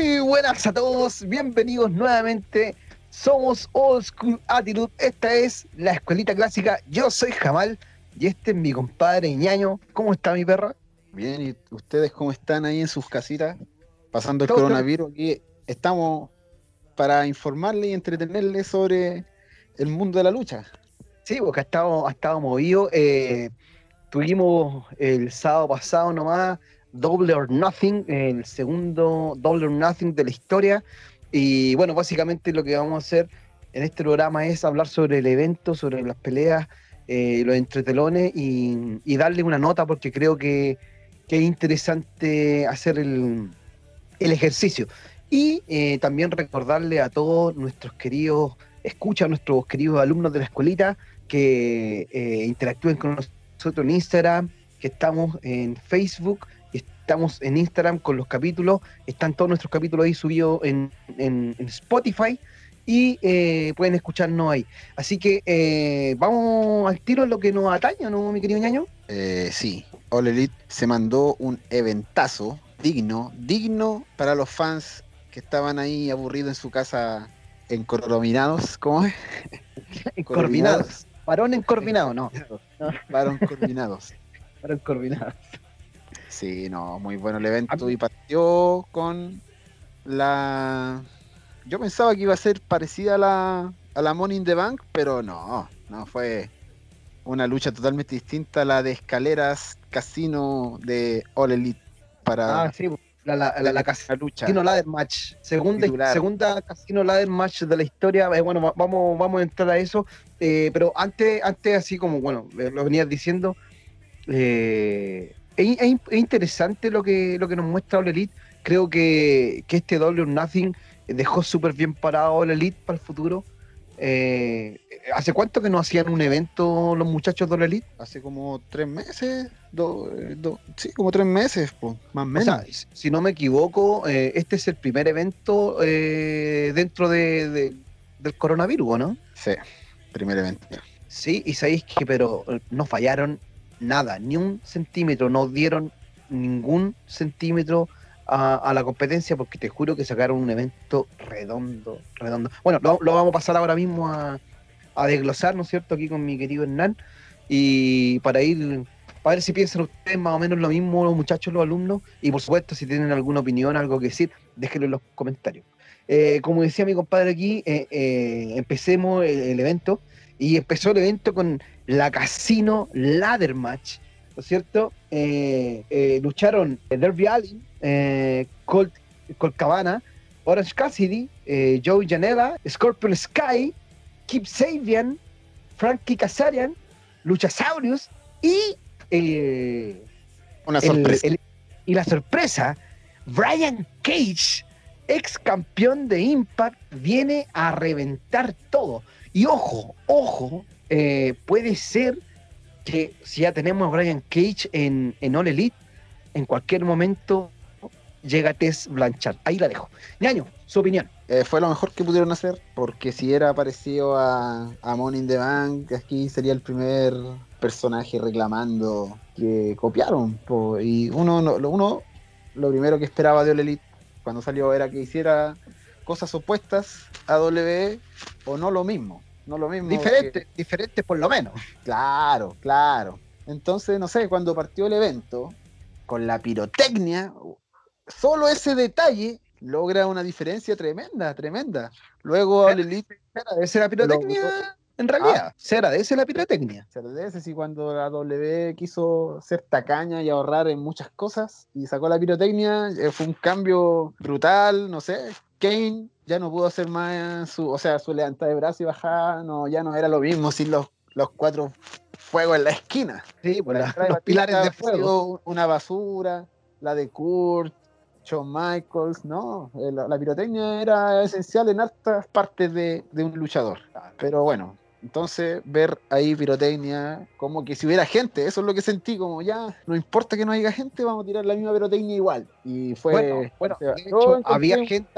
Muy buenas a todos, bienvenidos nuevamente. Somos Old School Attitude, esta es la escuelita clásica. Yo soy Jamal y este es mi compadre ñaño. ¿Cómo está mi perra? Bien, ¿y ustedes cómo están ahí en sus casitas? Pasando el coronavirus. Aquí estamos para informarles y entretenerles sobre el mundo de la lucha. Sí, porque ha estado, ha estado movido. Eh, tuvimos el sábado pasado nomás Double or Nothing, el segundo Double or Nothing de la historia. Y bueno, básicamente lo que vamos a hacer en este programa es hablar sobre el evento, sobre las peleas, eh, los entretelones y, darle una nota porque creo que, es interesante hacer el, ejercicio. Y eh, también recordarle a todos nuestros queridos, escucha a nuestros queridos alumnos de la escuelita que eh, interactúen con nosotros en Instagram, que estamos en Facebook estamos en Instagram con los capítulos, están todos nuestros capítulos ahí subidos en, Spotify y eh, pueden escucharnos ahí. Así que eh, vamos al tiro en lo que nos atañe, ¿no, mi querido ñaño? Eh, sí, All Elite se mandó un eventazo digno, digno para los fans que estaban ahí aburridos en su casa encorvinados, ¿cómo es? encorvinados. Varón encorvinado, no. Varón encorvinados. Varón encorvinados. Sí, no, muy bueno el evento y partió con la... Yo pensaba que iba a ser parecida a la, a la Money in the Bank, pero no, no, fue una lucha totalmente distinta a la de escaleras casino de All Elite para... Ah, sí, la, la, la, lucha. Casino Ladder Match. Segunda, segunda Casino Ladder Match de la historia. Eh, bueno, vamos, vamos a entrar a eso. Eh, pero antes, antes, así como, bueno, lo venías diciendo, eh, es, interesante lo que, lo que nos muestra All Elite. Creo que, este Double or Nothing dejó súper bien parado All Elite para el futuro. Eh, ¿Hace cuánto que no hacían un evento los muchachos de All Elite? Hace como tres meses, sí, como tres meses, más o menos. si no me equivoco, eh, este es el primer evento eh, dentro de, del coronavirus, ¿no? Sí, primer evento. Sí, y sabéis que, pero no fallaron nada, ni un centímetro, no dieron ningún centímetro a, la competencia porque te juro que sacaron un evento redondo, redondo. Bueno, lo, vamos a pasar ahora mismo a, desglosar, ¿no es cierto?, aquí con mi querido Hernán y para ir, para ver si piensan ustedes más o menos lo mismo los muchachos, los alumnos y por supuesto si tienen alguna opinión, algo que decir, déjenlo en los comentarios. Eh, como decía mi compadre aquí, eh, eh, empecemos el evento y empezó el evento con la Casino Ladder Match, ¿no es cierto? Eh, eh, lucharon Derby Allin, eh, Colt, Cabana, Orange Cassidy, Joey Janela, Scorpion Sky, Kip Sabian, Frankie Kazarian, Luchasaurus y una sorpresa. y la sorpresa, Brian Cage, ex campeón de Impact, viene a reventar todo. Y ojo, ojo, eh, puede ser que si ya tenemos a Brian Cage en, en All Elite, en cualquier momento llega Tess Blanchard. Ahí la dejo. Ñaño, su opinión. Eh, fue lo mejor que pudieron hacer, porque si era parecido a, a Money in the Bank, aquí sería el primer personaje reclamando que copiaron. y uno, lo, uno, lo primero que esperaba de All Elite cuando salió era que hiciera cosas opuestas a W o no lo mismo. No lo mismo. Diferente, diferente por lo menos. Claro, claro. Entonces, no sé, cuando partió el evento, con la pirotecnia, solo ese detalle logra una diferencia tremenda, tremenda. Luego Elite. Esa la pirotecnia. En realidad, ah, se agradece la pirotecnia. Se agradece si cuando la W quiso ser tacaña y ahorrar en muchas cosas y sacó la pirotecnia, eh, fue un cambio brutal, no sé. Kane ya no pudo hacer más su, o sea, su levantada de brazo y bajada, no, ya no era lo mismo sin los, los cuatro fuegos en la esquina. Sí, por pues los pilares de fuego. Una basura, la de Kurt, Shawn Michaels, no, eh, la, pirotecnia era esencial en hartas partes de, de un luchador. Pero bueno, entonces, ver ahí pirotecnia, como que si hubiera gente, eso es lo que sentí, como ya, no importa que no haya gente, vamos a tirar la misma pirotecnia igual. Y fue. Bueno, había gente.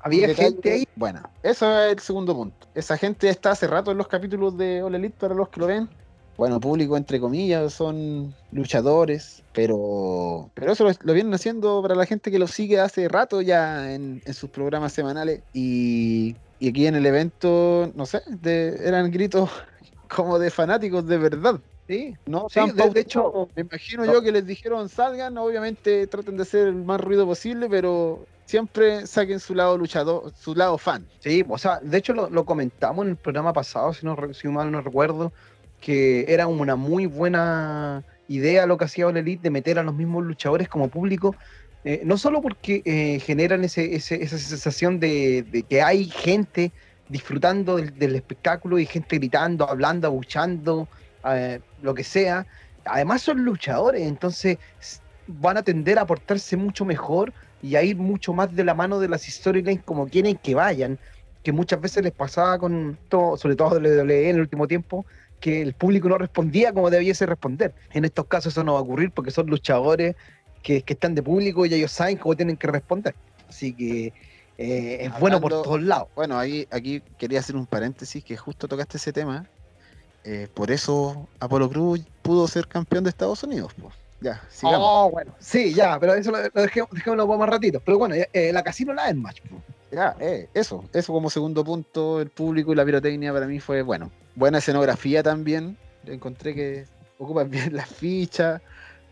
había gente ahí. Bueno, eso es el segundo punto. Esa gente está hace rato en los capítulos de Elite para los que lo ven. bueno, público entre comillas, son luchadores, pero, pero eso lo, vienen haciendo para la gente que lo sigue hace rato ya en, sus programas semanales y, aquí en el evento, no sé, eran gritos como de fanáticos de verdad. Sí, no, de, hecho, me imagino yo que les dijeron salgan, obviamente traten de hacer el más ruido posible, pero siempre saquen su lado luchador, su lado fan. Sí, o sea, de hecho lo, comentamos en el programa pasado, si, no, si mal no recuerdo, que era una muy buena idea lo que hacía All Elite de meter a los mismos luchadores como público, eh, no solo porque eh, generan ese, esa sensación de, que hay gente disfrutando del, espectáculo y gente gritando, hablando, abuchando, eh, lo que sea. Además son luchadores, entonces van a tender a portarse mucho mejor y a ir mucho más de la mano de las storylines como quieren que vayan, que muchas veces les pasaba con todo, sobre todo WWE en el último tiempo, que el público no respondía como debiese responder. En estos casos eso no va a ocurrir porque son luchadores que, están de público y ellos saben cómo tienen que responder. Así que eh, es bueno por todos lados. Bueno, ahí, aquí quería hacer un paréntesis que justo tocaste ese tema eh, por eso Apolo Cruz pudo ser campeón de Estados Unidos. Ya, sigamos. Oh, bueno, sí, ya, pero eso lo, dejemos, dejémoslo más ratito. Pero bueno, eh, la casino la es match. Ya, eh, eso, eso como segundo punto, el público y la pirotecnia para mí fue bueno. Buena escenografía también. Encontré que ocupan bien las fichas,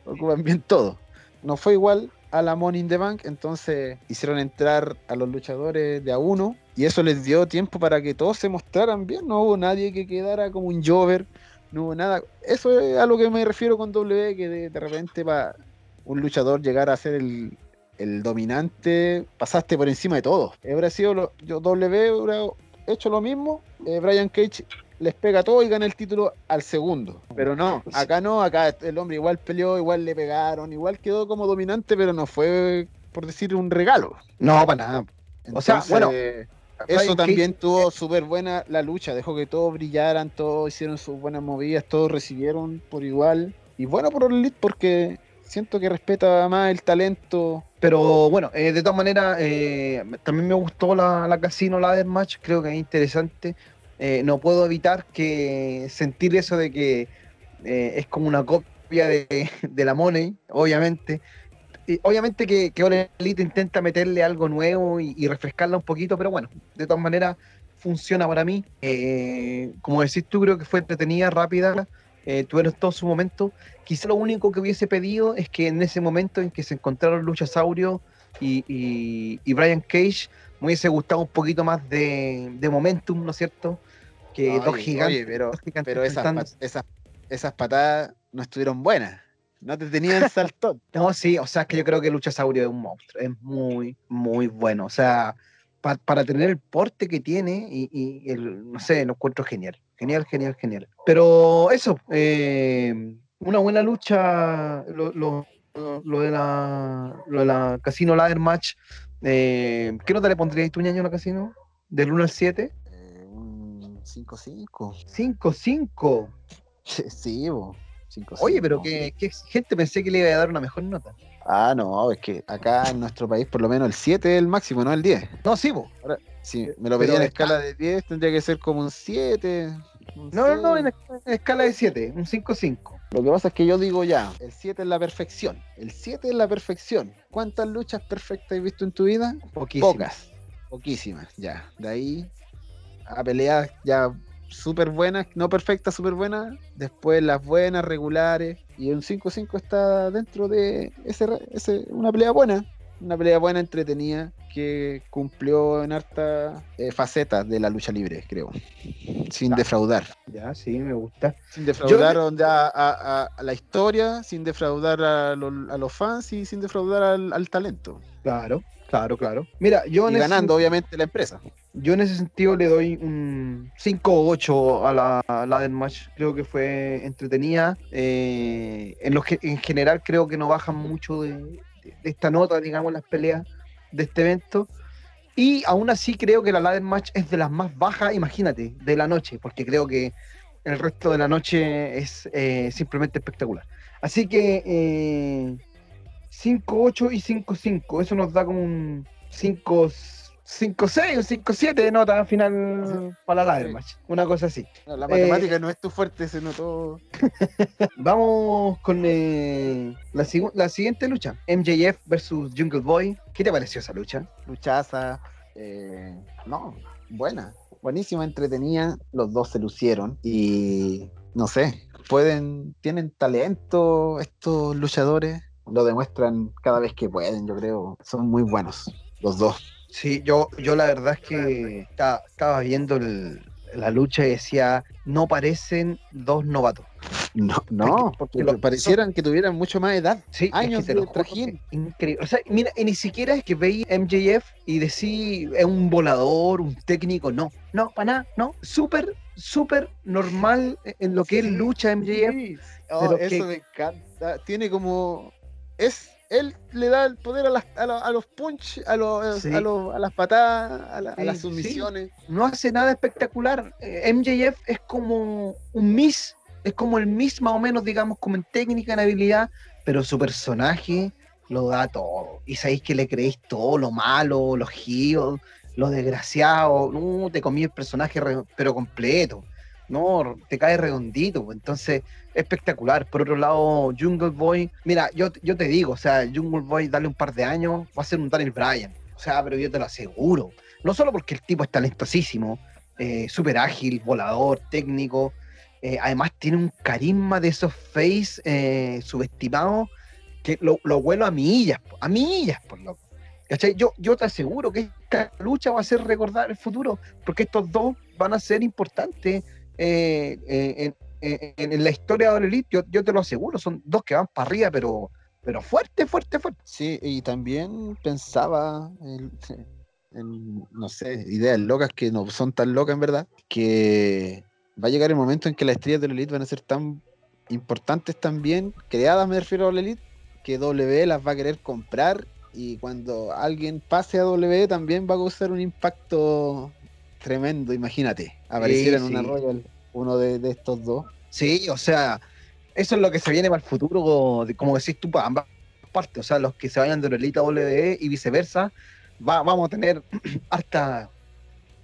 ocupan bien todo. No fue igual a la Money in the Bank, entonces hicieron entrar a los luchadores de a uno y eso les dio tiempo para que todos se mostraran bien. No hubo nadie que quedara como un Jover, no hubo nada. Eso es a lo que me refiero con W, que de, repente para un luchador llegar a ser el, dominante, pasaste por encima de todos. Habría sido lo, yo W, hubiera hecho lo mismo. Eh, Brian Cage les pega todo y gana el título al segundo. Pero no, acá no, acá el hombre igual peleó, igual le pegaron, igual quedó como dominante, pero no fue, por decir, un regalo. No, para nada. o sea, bueno. Eso también tuvo súper buena la lucha, dejó que todos brillaran, todos hicieron sus buenas movidas, todos recibieron por igual. Y bueno por Elite porque siento que respeta más el talento. Pero bueno, eh, de todas maneras, eh, también me gustó la, la Casino Ladder Match, creo que es interesante. Eh, no puedo evitar que sentir eso de que eh, es como una copia de, la Money, obviamente. Obviamente que, que Elite intenta meterle algo nuevo y, refrescarla un poquito, pero bueno, de todas maneras funciona para mí. Eh, como decís tú, creo que fue entretenida, rápida, tuvieron todo su momento. Quizá lo único que hubiese pedido es que en ese momento en que se encontraron Luchasaurio y, y Brian Cage, me hubiese gustado un poquito más de, momentum, ¿no es cierto? Que dos gigantes. pero, pero esas, esas, patadas no estuvieron buenas. No te tenían saltón. no, sí, o sea, es que yo creo que Luchasaurio es un monstruo. Es muy, muy bueno. O sea, para tener el porte que tiene y, el, no sé, lo encuentro genial. Genial, genial, genial. Pero eso, eh, una buena lucha, lo, de la, lo de la Casino Ladder Match eh, ¿Qué nota le pondrías tú, ñaño, a la casino? ¿Del 1 al 7? Eh, un 5-5. 5-5. Sí, bo. 5, Oye, pero ¿qué, gente pensé que le iba a dar una mejor nota. Ah, no, es que acá en nuestro país por lo menos el 7 es el máximo, no el 10. No, sí, bo. Ahora, si me lo pedía en escala de 10, tendría que ser como un 7. no, no, no, en, escala de 7, un 5-5. Lo que pasa es que yo digo ya, el 7 es la perfección. El 7 es la perfección. ¿Cuántas luchas perfectas has visto en tu vida? Poquísimas. Pocas. Poquísimas, ya. De ahí a peleas ya súper buenas, no perfectas, súper buenas. Después las buenas, regulares. Y un 5-5 está dentro de ese, ese, una pelea buena. Una pelea buena, entretenida que cumplió en harta eh, facetas de la lucha libre, creo. Sin defraudar. Ya, sí, me gusta. Sin defraudar a, la historia, sin defraudar a, los fans y sin defraudar al, talento. Claro, claro, claro. Mira, yo y ganando, obviamente, la empresa. Yo en ese sentido le doy un 5 o 8 a la, la del match. Creo que fue entretenida. Eh, en, lo, en general creo que no bajan mucho de esta nota, digamos, las peleas de este evento. Y aún así creo que la ladder match es de las más bajas, imagínate, de la noche, porque creo que el resto de la noche es eh, simplemente espectacular. Así que eh, 5-8 y 5-5, eso nos da como un 5-6, 5-6, un 5-7 de nota final para la ladder match. Una cosa así. No, la matemática no es tu fuerte, se notó. Vamos con eh, la siguiente lucha. MJF versus Jungle Boy. ¿Qué te pareció esa lucha? Luchaza. eh, no, buena. Buenísima, entretenida. Los dos se lucieron. Y no sé, pueden, tienen talento estos luchadores. Lo demuestran cada vez que pueden, yo creo. Son muy buenos, los dos. Sí, yo, yo la verdad es que esta- estaba viendo el- la lucha y decía, no parecen dos novatos. No, no, porque parecieran que tuvieran mucho más edad. Sí, es que Años te de trajín. Increíble. O sea, mira, y ni siquiera es que veis MJF y decís es un volador, un técnico, no. No, para nada, no. Súper, súper normal en lo que es Sí, lucha MJF. Sí. Oh, eso que- me encanta. Tiene como. Es. Él le da el poder a, las- a, los- a los punch, a, los, Sí. a, los- a las patadas, a, la- Sí, las sí. sumisiones. no hace nada espectacular. Eh, MJF es como un Miss, es como el Miss más o menos, digamos, como en técnica, en habilidad, pero su personaje lo da todo. Y sabéis que le creéis todo, lo malo, los heels, lo desgraciado. No, te comí el personaje, re- pero completo. No, te cae redondito. pues. Entonces, espectacular. Por otro lado, Jungle Boy, mira, yo, yo te digo, o sea, Jungle Boy, dale un par de años, va a ser un Daniel Bryan. O sea, pero yo te lo aseguro. No solo porque el tipo es talentosísimo, eh, súper ágil, volador, técnico. eh, además tiene un carisma de esos face eh, subestimados que lo, lo vuelo a millas, a millas, por loco. Yo, yo te aseguro que esta lucha va a ser recordar el futuro, porque estos dos van a ser importantes eh, eh, en, la historia de Elite. Yo, yo te lo aseguro, son dos que van para arriba, pero, pero fuerte, fuerte, fuerte. Sí, y también pensaba en, en, no sé, ideas locas que no son tan locas en verdad, que va a llegar el momento en que las estrellas de la Elite van a ser tan importantes también, creadas me refiero a la Elite, que W las va a querer comprar y cuando alguien pase a W también va a causar un impacto tremendo, imagínate, apareciera en una sí. Royal uno de, de estos dos. Sí, o sea, eso es lo que se viene para el futuro, como decís tú, para ambas partes. O sea, los que se vayan de la Elite a WWE y viceversa, va- vamos a tener harta,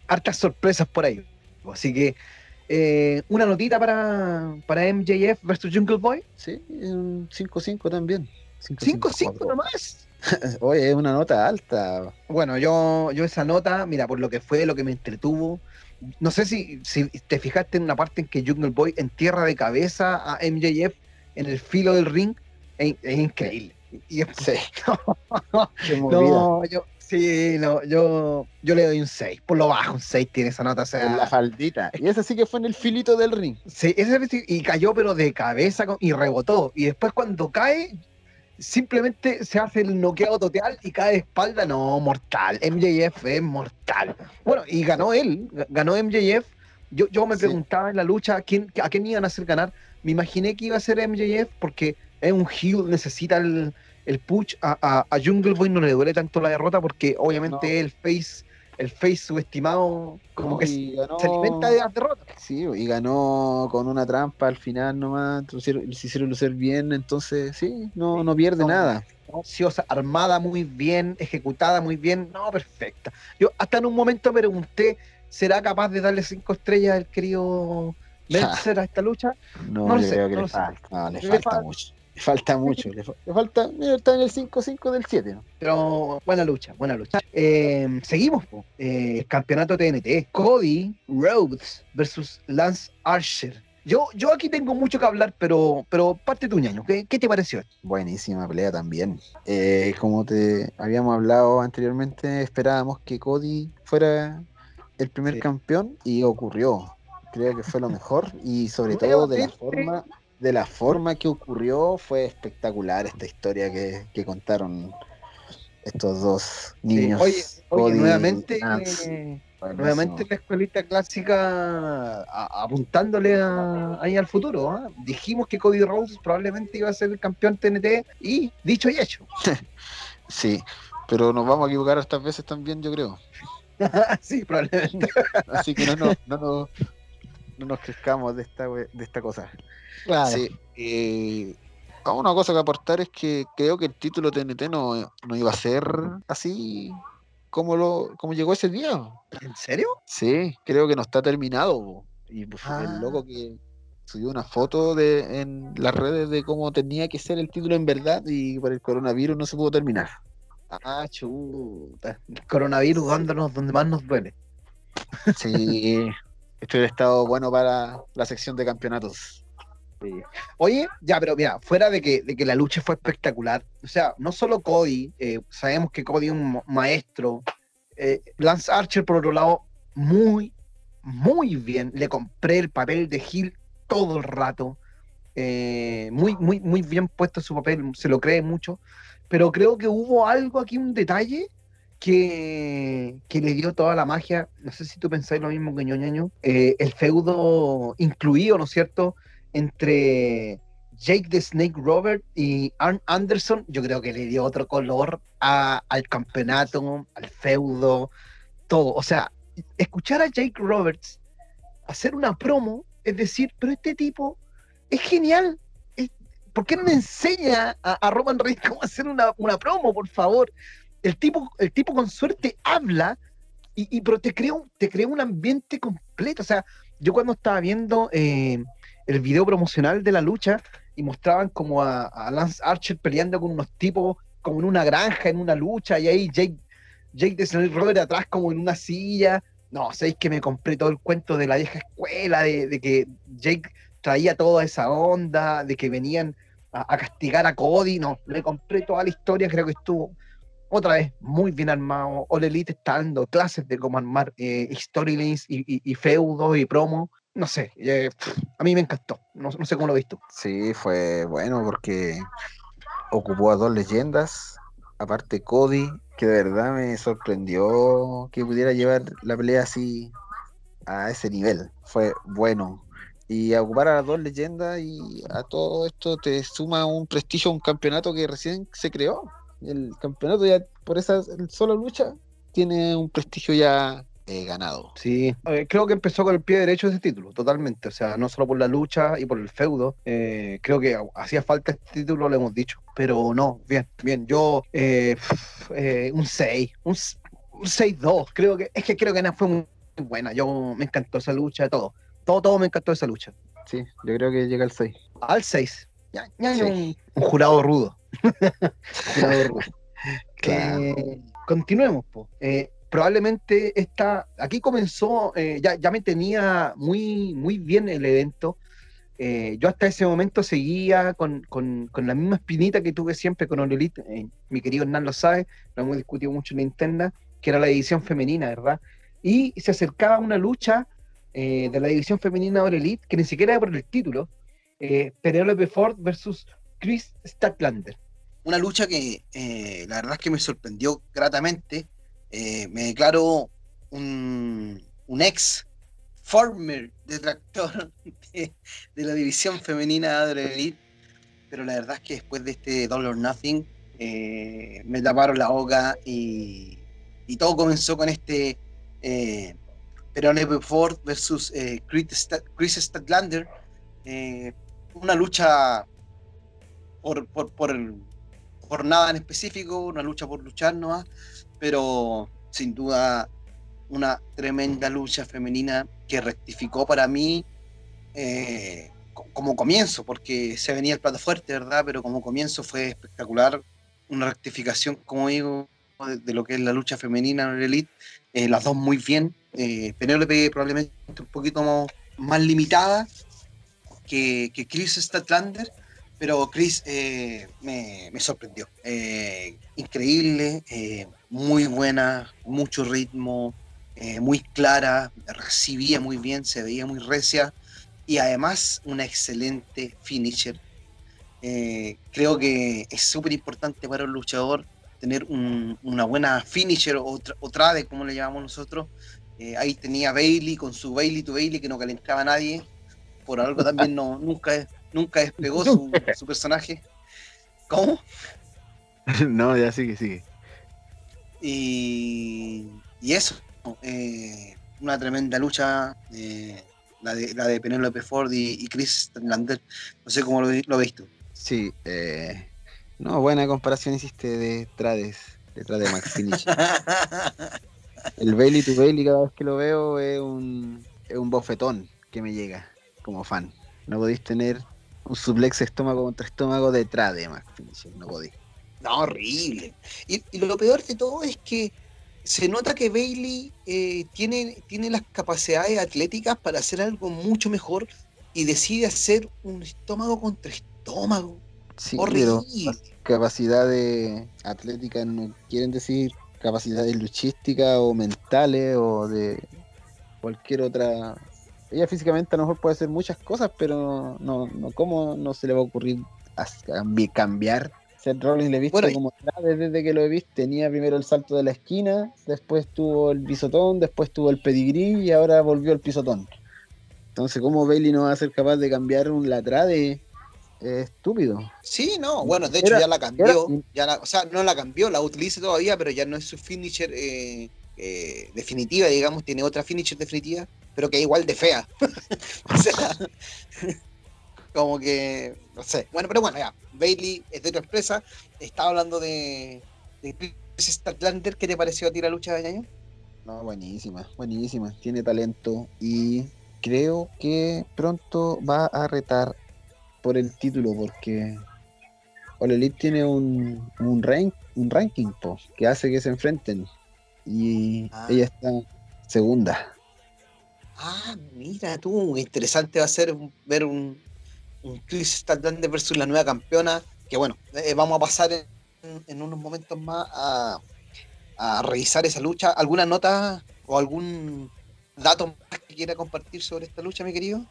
hartas sorpresas por ahí. Así que, eh, una notita para, para MJF versus Jungle Boy. Sí, un 5-5 también. 5-5 nomás. Oye, es una nota alta. Bueno, yo, yo esa nota, mira, por lo que fue, lo que me entretuvo. No sé si, si te fijaste en una parte en que Jungle Boy entierra de cabeza a MJF en el filo del ring. Es, es increíble. Y es- Sí. Qué movida. no, yo, sí, no, yo, yo le doy un 6. Por lo bajo, un 6 tiene esa nota. O sea, En la faldita. Y esa sí que fue en el filito del ring. Sí, ese y cayó pero de cabeza y rebotó. Y después cuando cae, simplemente se hace el noqueado total y cae de espalda. No, mortal. MJF es mortal. Bueno, y ganó él, ga- ganó MJF. Yo, yo me Sí. preguntaba en la lucha ¿a quién, a quién iban a hacer ganar. Me imaginé que iba a ser MJF porque es un heel, necesita el, el push. A, a- a Jungle Boy no le duele tanto la derrota porque obviamente No. el face, el face subestimado, como que ganó- se alimenta de las derrotas. Sí, y ganó con una trampa al final nomás. Se hicieron, lucir bien, entonces sí, no, no pierde No. nada. ociosa, armada muy bien, ejecutada muy bien, no, perfecta. Yo hasta en un momento me pregunté, ¿será capaz de darle cinco estrellas al querido Meltzer a esta lucha? No, No lo yo sé, creo que no le falta. Le falta. mucho. Le falta mucho. le, le falta. Está en el 5-5 del 7. ¿no? Pero buena lucha, buena lucha. Eh, seguimos, po. Eh, campeonato TNT. Cody Rhodes versus Lance Archer. Yo, yo aquí tengo mucho que hablar, pero, pero parte tu ñaño. ¿Qué, qué te pareció? Buenísima pelea también. Eh, como te habíamos hablado anteriormente, esperábamos que Cody fuera el primer Sí. campeón y ocurrió. Creo que fue lo mejor y sobre todo de la forma de la forma que ocurrió fue espectacular esta historia que, que contaron estos dos niños. Oye, nuevamente, eh, nuevamente la escuelita clásica a- apuntándole a- ahí al futuro. ¿ah? Dijimos que Cody Rhodes probablemente iba a ser el campeón TNT y dicho y hecho. Sí, pero nos vamos a equivocar estas veces también, yo creo. sí, probablemente. Así que no, nos- no, nos- no nos crezcamos de esta, we- de esta cosa. Claro. Sí, eh, una cosa que aportar es que creo que el título TNT no, no iba a ser así cómo, lo, cómo llegó ese día. ¿En serio? Sí, creo que no está terminado. Y pues, el Ah. loco que subió una foto de, en las redes de cómo tenía que ser el título en verdad y por el coronavirus no se pudo terminar. Ah, chuta. El coronavirus dándonos donde más nos duele. Sí, esto hubiera estado bueno para la sección de campeonatos. Oye, ya, pero mira, fuera de que, la lucha fue espectacular, o sea, no solo Cody, eh, sabemos que Cody es un maestro, eh, Lance Archer, por otro lado, muy, muy bien, le compré el papel de Hill todo el rato, eh, muy, muy, muy bien puesto su papel, se lo cree mucho, pero creo que hubo algo aquí, un detalle que, que le dio toda la magia, no sé si tú pensáis lo mismo que ñoñaño, eh, el feudo incluido, ¿no es cierto?, entre Jake the Snake Robert y Arn Anderson, yo creo que le dio otro color al campeonato, al feudo, todo. O sea, escuchar a Jake Roberts hacer una promo, es decir, pero este tipo es genial. ¿Por qué no enseña a, a Roman Reigns cómo hacer una, una promo, por favor? El tipo, el tipo con suerte habla y, pero te crea, te crea un ambiente completo. O sea, yo cuando estaba viendo eh, el video promocional de la lucha y mostraban como a, Lance Archer peleando con unos tipos como en una granja, en una lucha, y ahí Jake, Jake de Snake Robert atrás como en una silla. No, sabéis que me compré todo el cuento de la vieja escuela, de, de que Jake traía toda esa onda, de que venían a, a castigar a Cody. No, le compré toda la historia, creo que estuvo otra vez muy bien armado. All Elite está dando clases de cómo armar eh, storylines y, y, y feudos y promo. No sé, eh, a mí me encantó. No, sé cómo lo he visto. Sí, fue bueno porque ocupó a dos leyendas, aparte Cody, que de verdad me sorprendió que pudiera llevar la pelea así a ese nivel. Fue bueno. Y ocupar a las dos leyendas y a todo esto te suma un prestigio a un campeonato que recién se creó. El campeonato ya por esa sola lucha tiene un prestigio ya eh, ganado. Sí, eh, creo que empezó con el pie derecho ese título, totalmente. O sea, no solo por la lucha y por el feudo. eh, creo que hacía falta este título, lo hemos dicho. Pero no, bien, bien. Yo, eh, un 6, un, un 6-2. Creo que, es que creo que fue muy buena. Yo me encantó esa lucha, todo. Todo, todo me encantó esa lucha. Sí, yo creo que llega al 6. Al 6. Ya, ya, Sí. un, un jurado rudo. Claro. Eh, continuemos, po. Eh, probablemente esta, aquí comenzó, eh, ya, ya me tenía muy, muy bien el evento. Eh, yo hasta ese momento seguía con, con- con la misma espinita que tuve siempre con eh, mi querido Hernán lo sabe, lo hemos discutido mucho en Nintendo, que era la división femenina, ¿verdad? Y se acercaba una lucha de la división femenina Elite, que ni siquiera era por el título, eh, Penelope Ford versus Chris Statlander. Una lucha que eh, la verdad es que me sorprendió gratamente. Eh, me declaro un, ex former detractor de, la división femenina de Elite, pero la verdad es que después de este Double or Nothing eh, me taparon la boca y, y todo comenzó con este eh, Penelope Ford versus Chris, Sta- Chris Statlander, una lucha por, por, por, por nada en específico, una lucha por luchar nomás, pero sin duda una tremenda lucha femenina que rectificó para mí eh, co- como comienzo, porque se venía el plato fuerte, ¿verdad? Pero como comienzo fue espectacular, una rectificación, como digo, de, de lo que es la lucha femenina en el Elite, eh, las dos muy bien, eh, Penélope probablemente un poquito mo- más limitada que, que Chris Statlander, pero Chris eh, me, me sorprendió. Eh, increíble, eh, muy buena, mucho ritmo, eh, muy clara, recibía muy bien, se veía muy recia y además una excelente finisher. Creo que es súper importante para un luchador tener un- una buena finisher o, tra- o trade, como le llamamos nosotros. Ahí tenía Bailey con su Bailey to Bailey que no calentaba a nadie. Por algo también no, nunca, nunca despegó su, su personaje. ¿Cómo? no, ya sigue, sigue. Y, y eso, eh, una tremenda lucha, eh, la, de, la de Penélope Ford y, y Chris Lander. No sé cómo lo, lo veis tú. Sí, eh, no, buena comparación hiciste de trades detrás de Max Finish. el Bailey to Bailey, cada vez que lo veo, es un, es un bofetón que me llega como fan. No podéis tener un suplex estómago contra estómago detrás de Max Finish. No podéis. No, horrible. Y, y, lo peor de todo es que se nota que Bailey eh, tiene, tiene las capacidades atléticas para hacer algo mucho mejor y decide hacer un estómago contra estómago. Sí, pero capacidades atléticas no quieren decir capacidades luchísticas o mentales o de cualquier otra. Ella físicamente a lo mejor puede hacer muchas cosas, pero no, no ¿cómo no se le va a ocurrir cambiar? Seth Rollins le he visto como desde que lo he visto. Tenía primero el salto de la esquina, después tuvo el pisotón, después tuvo el pedigrí y ahora volvió al pisotón. Entonces, ¿cómo Bailey no va a ser capaz de cambiar un latrade estúpido. Sí, no, bueno, de hecho ya la cambió, ya o sea, no la cambió, la utiliza todavía, pero ya no es su finisher eh, eh, definitiva, digamos, tiene otra finisher definitiva, pero que es igual de fea. o sea, como que, no sé. Bueno, pero bueno, ya, Bailey es de otra empresa, estaba hablando de, de Chris Statlander, ¿qué te pareció a ti la lucha de año? No, buenísima, buenísima, tiene talento y creo que pronto va a retar por el título, porque All Elite tiene un, un, rank, un ranking que hace que se enfrenten. Y ah. ella está segunda. Ah, mira tú, interesante va a ser ver un, un Chris versus la nueva campeona. Que bueno, eh, vamos a pasar en, en, unos momentos más a, a revisar esa lucha. ¿Alguna nota o algún dato más que quiera compartir sobre esta lucha, mi querido?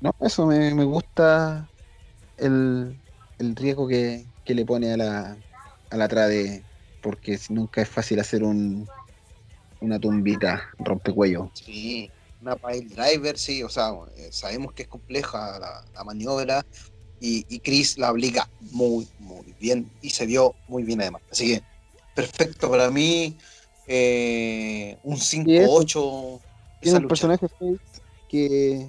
No, eso me, me gusta el, riesgo que, le pone a la, a la trade, porque nunca es fácil hacer un, una tumbita rompecuello. Sí, una pile driver, sí, o sea, eh, sabemos que es compleja la, maniobra y, y, Chris la aplica muy, muy bien y se vio muy bien además. Así que, perfecto para mí, eh, un 5-8. Tiene un personaje que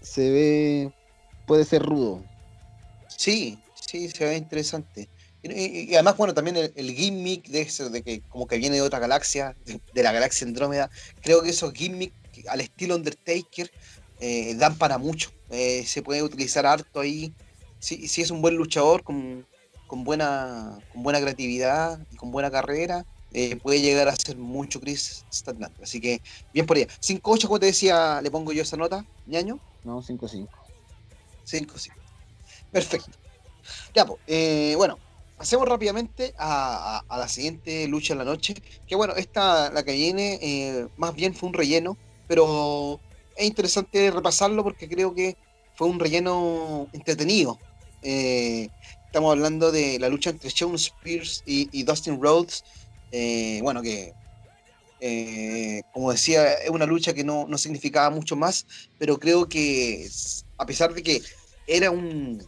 se ve, puede ser rudo, Sí, sí, se ve interesante. Y, además, bueno, también el, gimmick de eso, de que como que viene de otra galaxia, de, la galaxia Andrómeda, creo que esos gimmicks al estilo Undertaker eh, dan para mucho. Eh, se puede utilizar harto ahí. Si, si es un buen luchador con, con, buena, con buena creatividad y con buena carrera, eh, puede llegar a ser mucho Chris Statlander. Así que, bien por ella. 5-8, como te decía, le pongo yo esa nota, ñaño. No, 5-5. 5-5. Perfecto. Ya, pues, bueno, pasemos rápidamente a, la siguiente lucha de la noche. Que bueno, esta, la que viene, más bien fue un relleno, pero es interesante repasarlo porque creo que fue un relleno entretenido. Eh, estamos hablando de la lucha entre Shawn Spears y, Dustin Rhodes. bueno, que como decía, es una lucha que no, no significaba mucho más, pero creo que a pesar de que era un,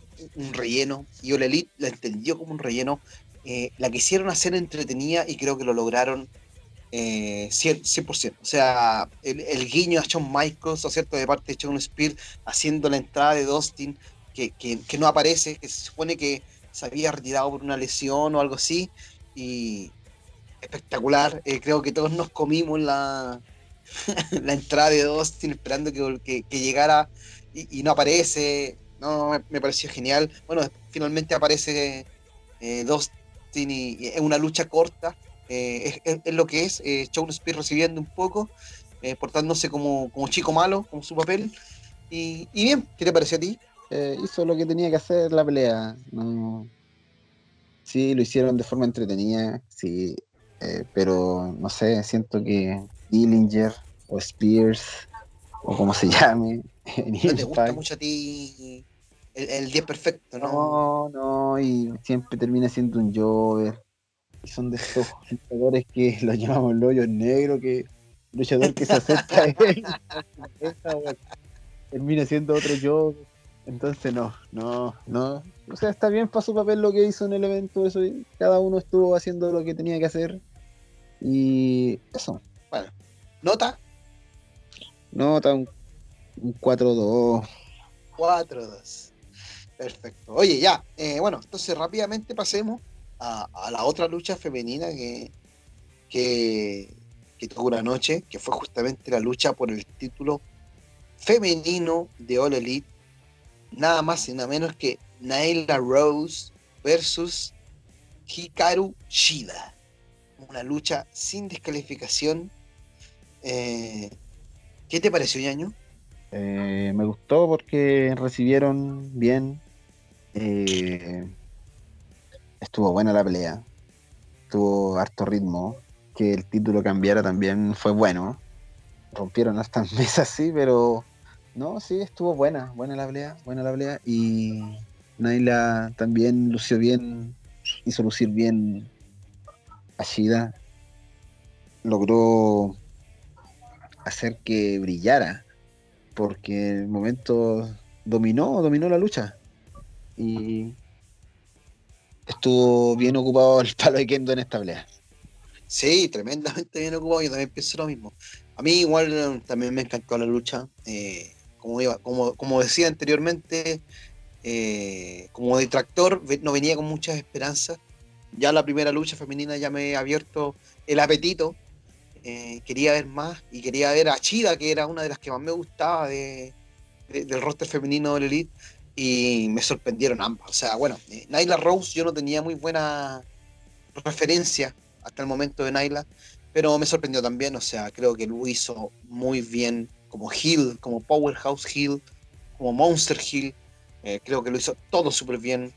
relleno, y Ole Elite la entendió como un relleno, eh, la quisieron hacer entretenida y creo que lo lograron eh, 100%, O sea, el, guiño a Shawn Michaels, ¿o cierto?, de parte de Shawn Spear, haciendo la entrada de Dustin, que, que, no aparece, que se supone que se había retirado por una lesión o algo así, y espectacular. Eh, creo que todos nos comimos la, la entrada de Dustin esperando que, que, llegara y, no aparece. No, me, pareció genial. Bueno, finalmente aparece eh, Dustin y, es una lucha corta. Eh, es, lo que es. Eh, Shawn Spears recibiendo un poco, eh, portándose como, como chico malo, con su papel. Y, bien, ¿qué te pareció a ti? hizo lo que tenía que hacer la pelea. No... Sí, lo hicieron de forma entretenida, sí, pero no sé, siento que Dillinger o Spears, o como se llame, ¿No te gusta mucho a ti el, 10 perfecto, ¿no? No, no, y siempre termina siendo un Jover. Y son de esos luchadores que los llamamos el hoyo negro, que luchador que se acerca a él, termina siendo otro Jover. Entonces no, no, no. O sea, está bien para su papel lo que hizo en el evento, eso cada uno estuvo haciendo lo que tenía que hacer. Y eso. Bueno, ¿nota? Nota un, un 4-2. 4-2. Perfecto. Oye, ya, eh, bueno, entonces rápidamente pasemos a, la otra lucha femenina que, que, tuvo una noche, que fue justamente la lucha por el título femenino de All Elite, nada más y nada menos que Naila Rose versus Hikaru Shida. Una lucha sin descalificación. Eh, ¿Qué te pareció, Yaño? Eh, me gustó porque recibieron bien. Eh, estuvo buena la pelea. Tuvo harto ritmo. Que el título cambiara también fue bueno. Rompieron estas mesas, sí, pero no, sí, estuvo buena. Buena la pelea, buena la pelea. Y Naila también lució bien, hizo lucir bien a Shida. Logró hacer que brillara porque en el momento dominó, dominó la lucha. Y estuvo bien ocupado el palo de Kendo en esta pelea. Sí, tremendamente bien ocupado, yo también pienso lo mismo. A mí igual también me encantó la lucha. Eh, como, iba, como, decía anteriormente, eh, como detractor no venía con muchas esperanzas. Ya la primera lucha femenina ya me ha abierto el apetito eh, quería ver más y quería ver a Chida, que era una de las que más me gustaba de, del roster femenino del Elite, y me sorprendieron ambas. O sea, bueno, eh, Naila Rose yo no tenía muy buena referencia hasta el momento de Naila, pero me sorprendió también, o sea, creo que lo hizo muy bien como Hill, como Powerhouse Hill, como Monster Hill, eh, creo que lo hizo todo súper bien.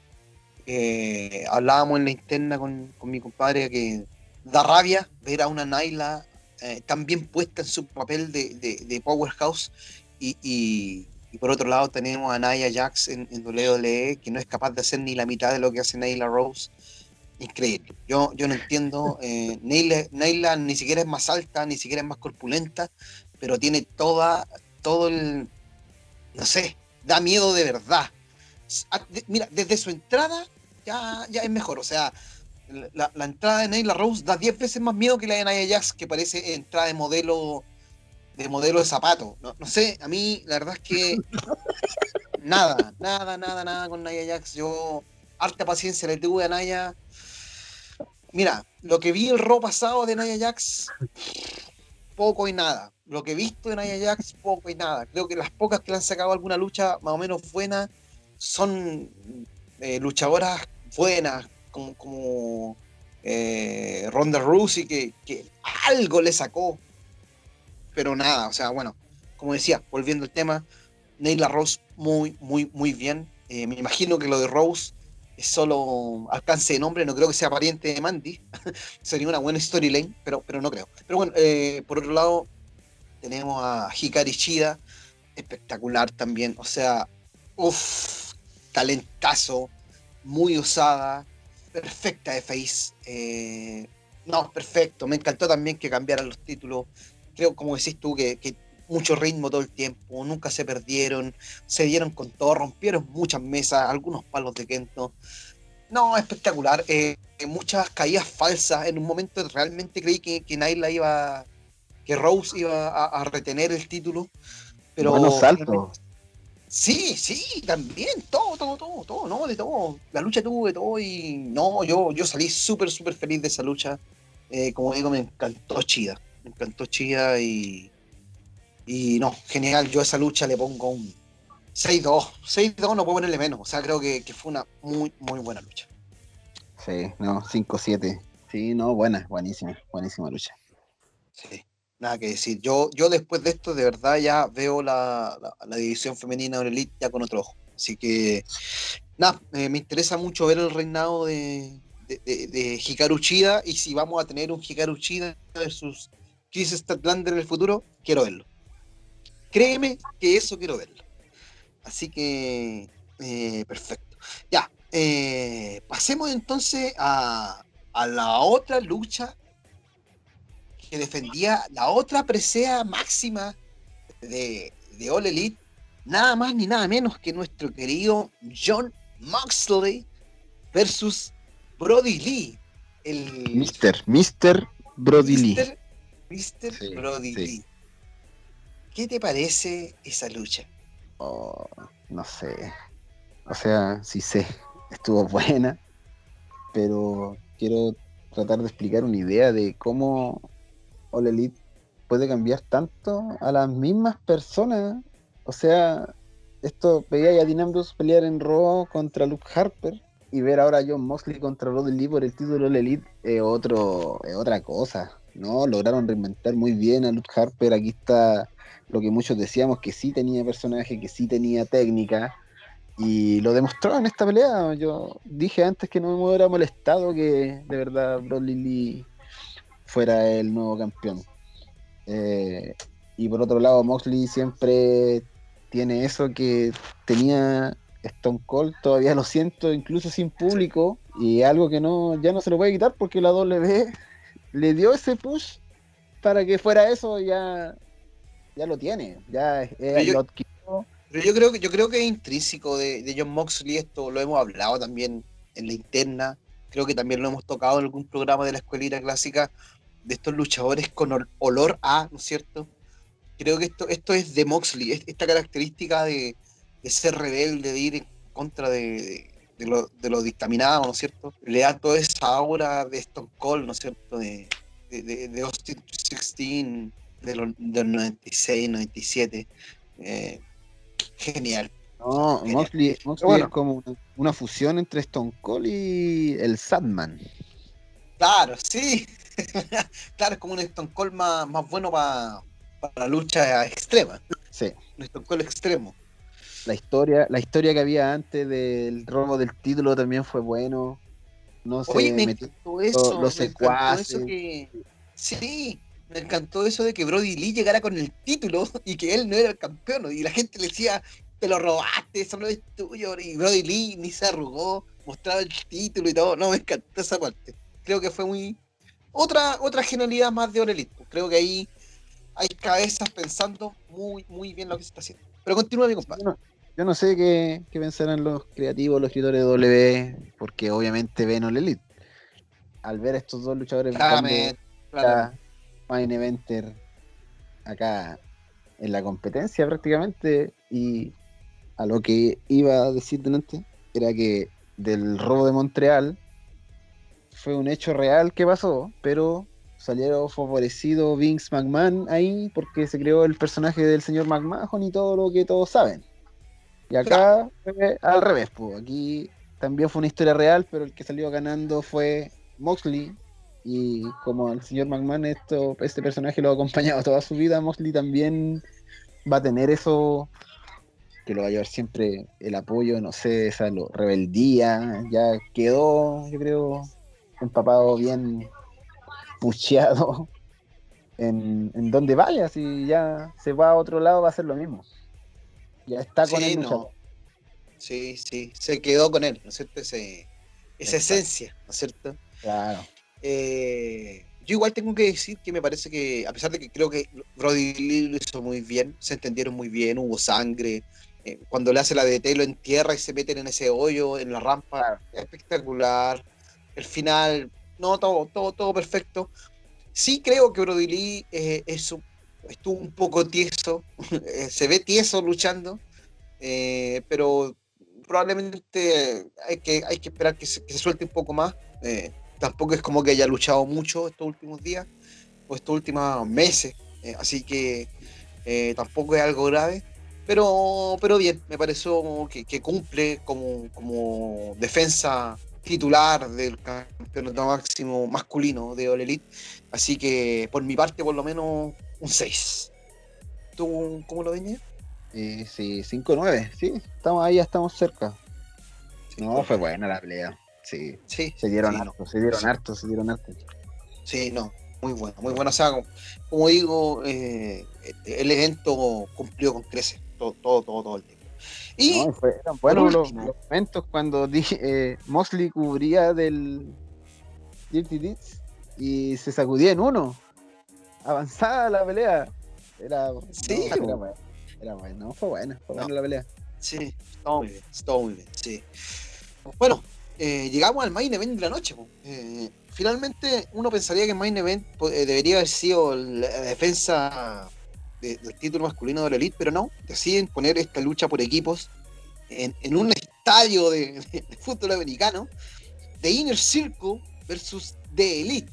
hablábamos en la interna con, con mi compadre que da rabia ver a una Naila eh, tan bien puesta en su papel de, Powerhouse y, por otro lado tenemos a Naya Jax en, en, WWE que no es capaz de hacer ni la mitad de lo que hace Naila Rose. Increíble. Yo, yo no entiendo. Eh, Naila, ni siquiera es más alta, ni siquiera es más corpulenta, pero tiene toda, todo el. No sé, da miedo de verdad. Mira, desde su entrada ya, ya es mejor. O sea, la, entrada de Neila Rose da 10 veces más miedo que la de Nia Jax, que parece entrada de modelo de modelo de zapato. No, sé, a mí la verdad es que nada, nada, nada, nada con Nia Jax. Yo harta paciencia le tuve a Naya. Mira, lo que vi el ro pasado de Nia Jax, poco y nada. Lo que he visto de Nia Jax, poco y nada. Creo que las pocas que le han sacado alguna lucha más o menos buena son eh, luchadoras buenas, como, como eh, Ronda Rousey, que, que, algo le sacó, pero nada, o sea, bueno, como decía, volviendo al tema, Neila Rose muy, muy, muy bien. Eh, me imagino que lo de Rose es solo alcance de nombre, no creo que sea pariente de Mandy. Sería una buena storyline, pero, pero no creo. Pero bueno, eh, por otro lado, tenemos a Hikari Shida, espectacular también. O sea, uff, talentazo, muy usada, perfecta de Face. Eh, no, perfecto. Me encantó también que cambiaran los títulos. Creo, como decís tú, que, mucho ritmo todo el tiempo, nunca se perdieron, se dieron con todo, rompieron muchas mesas, algunos palos de Kento. No, espectacular. Eh, muchas caídas falsas. En un momento realmente creí que, que Naila iba, que Rose iba a, retener el título. Pero bueno, salto. Sí, sí, también, todo, todo, todo, todo, no, de todo. La lucha tuvo de todo y no, yo, yo salí súper, súper feliz de esa lucha. Eh, como digo, me encantó Chida, me encantó Chida y, y no, genial, yo a esa lucha le pongo un 6-2, 6-2 no puedo ponerle menos, o sea, creo que, que fue una muy, muy buena lucha. Sí, no, 5-7, sí, no, buena, buenísima, buenísima lucha. Sí nada que decir. Yo, yo después de esto, de verdad, ya veo la, división femenina de Elite ya con otro ojo. Así que, nada, me interesa mucho ver el reinado de, de, Hikaru Chida y si vamos a tener un Hikaru Chida versus Chris Statlander en el futuro, quiero verlo. Créeme que eso quiero verlo. Así que, eh, perfecto. Ya, eh, pasemos entonces a, a la otra lucha que defendía la otra presea máxima de, de All Elite, nada más ni nada menos que nuestro querido John Moxley versus Brody Lee. El Mister, Mister Brody Lee. Mister Brody Lee. ¿Qué te parece esa lucha? Oh, no sé. O sea, sí sé, estuvo buena, pero quiero tratar de explicar una idea de cómo All Elite puede cambiar tanto a las mismas personas. O sea, esto veía a Dean Ambrose pelear en Raw contra Luke Harper y ver ahora a John Moxley contra Roddy Lee por el título All Elite es, otro, es otra cosa. ¿No? Lograron reinventar muy bien a Luke Harper. Aquí está lo que muchos decíamos, que sí tenía personaje, que sí tenía técnica. Y lo demostró en esta pelea. Yo dije antes que no me hubiera molestado que de verdad Brody Lee fuera el nuevo campeón. Eh, y por otro lado, Moxley siempre tiene eso que tenía Stone Cold, todavía lo siento, incluso sin público, y algo que no ya no se lo puede quitar porque la W le dio ese push para que fuera eso, ya, ya lo tiene, ya yo, Pero yo creo que yo creo que es intrínseco de, John Moxley, esto lo hemos hablado también en la interna, creo que también lo hemos tocado en algún programa de la escuelita clásica, de estos luchadores con olor a, ¿no es cierto? Creo que esto, esto es de Moxley, esta característica de, ser rebelde, de ir en contra de, de, lo, de lo dictaminado, ¿no es cierto? Le da toda esa aura de Stone Cold, ¿no es cierto? De, de, de Austin 16, de los, 96, 97. Eh, genial. No, Moxley, es como una, fusión entre Stone Cold y el Sadman. Claro, sí. claro, es como un Stone Cold más, más bueno para la lucha extrema. Sí. Un Stone Cold extremo. La historia, la historia que había antes del robo del título también fue bueno. No sé, me encantó eso, los Eso que, sí, me encantó eso de que Brody Lee llegara con el título y que él no era el campeón. Y la gente le decía, te lo robaste, eso no es tuyo. Y Brody Lee ni se arrugó, mostraba el título y todo. No, me encantó esa parte. Creo que fue muy. Otra, otra genialidad más de Orelito. Creo que ahí hay cabezas pensando muy, muy bien lo que se está haciendo. Pero continúa, mi compadre. Yo no sé qué, pensarán los creativos, los escritores de W, porque obviamente ven All Elite. Al ver a estos dos luchadores claramente, Main Eventer acá en la competencia prácticamente, y a lo que iba a decir delante, era que del robo de Montreal fue un hecho real que pasó, pero salieron favorecido Vince McMahon ahí porque se creó el personaje del señor McMahon y todo lo que todos saben. Y acá fue al revés, pues. Aquí también fue una historia real, pero el que salió ganando fue Moxley. Y como el señor McMahon, esto, este personaje lo ha acompañado toda su vida, Moxley también va a tener eso que lo va a llevar siempre el apoyo, no sé, esa rebeldía, ya quedó, yo creo, empapado bien pucheado en, en donde vaya, si ya se va a otro lado va a ser lo mismo. Ya está con él. Sí, sí, se quedó con él, ¿no es cierto? esa esencia, ¿no es cierto? Claro. Eh, yo igual tengo que decir que me parece que, a pesar de que creo que Brody Lee lo hizo muy bien, se entendieron muy bien, hubo sangre. Eh, cuando le hace la de telo en tierra y se meten en ese hoyo, en la rampa, espectacular. El final, no, todo, todo, todo perfecto. Sí creo que Brody Lee eh, es un estuvo un poco tieso, eh, se ve tieso luchando, eh, pero probablemente hay que, hay que esperar que se, suelte un poco más. Eh, tampoco es como que haya luchado mucho estos últimos días o estos últimos meses, así que tampoco es algo grave. Pero, pero bien, me pareció que, que cumple como, como defensa titular del campeonato máximo masculino de All Elite. Así que por mi parte, por lo menos, un 6. ¿Tú cómo lo venías? Eh, sí, 5-9, sí, estamos ahí, ya estamos cerca. No, fue buena la pelea. Sí, sí se dieron harto, se dieron harto, se dieron harto. Sí, no, muy bueno, muy bueno. O sea, como, digo, eh, el evento cumplió con creces, todo, todo, todo, todo el tiempo. Y no, fue, eran buenos los, momentos cuando eh, Mosley cubría del Dirty Deeds y se sacudía en uno avanzada la pelea. Era, sí, no, era, bueno, fue buena, fue buena la pelea. Sí, estuvo muy bien, estuvo muy bien, sí. Bueno, eh, llegamos al main event de la noche. Eh, finalmente, uno pensaría que el main event eh, debería haber sido la defensa del título masculino de la Elite, pero no, deciden poner esta lucha por equipos en, un estadio de, de, fútbol americano, de Inner Circle versus de Elite.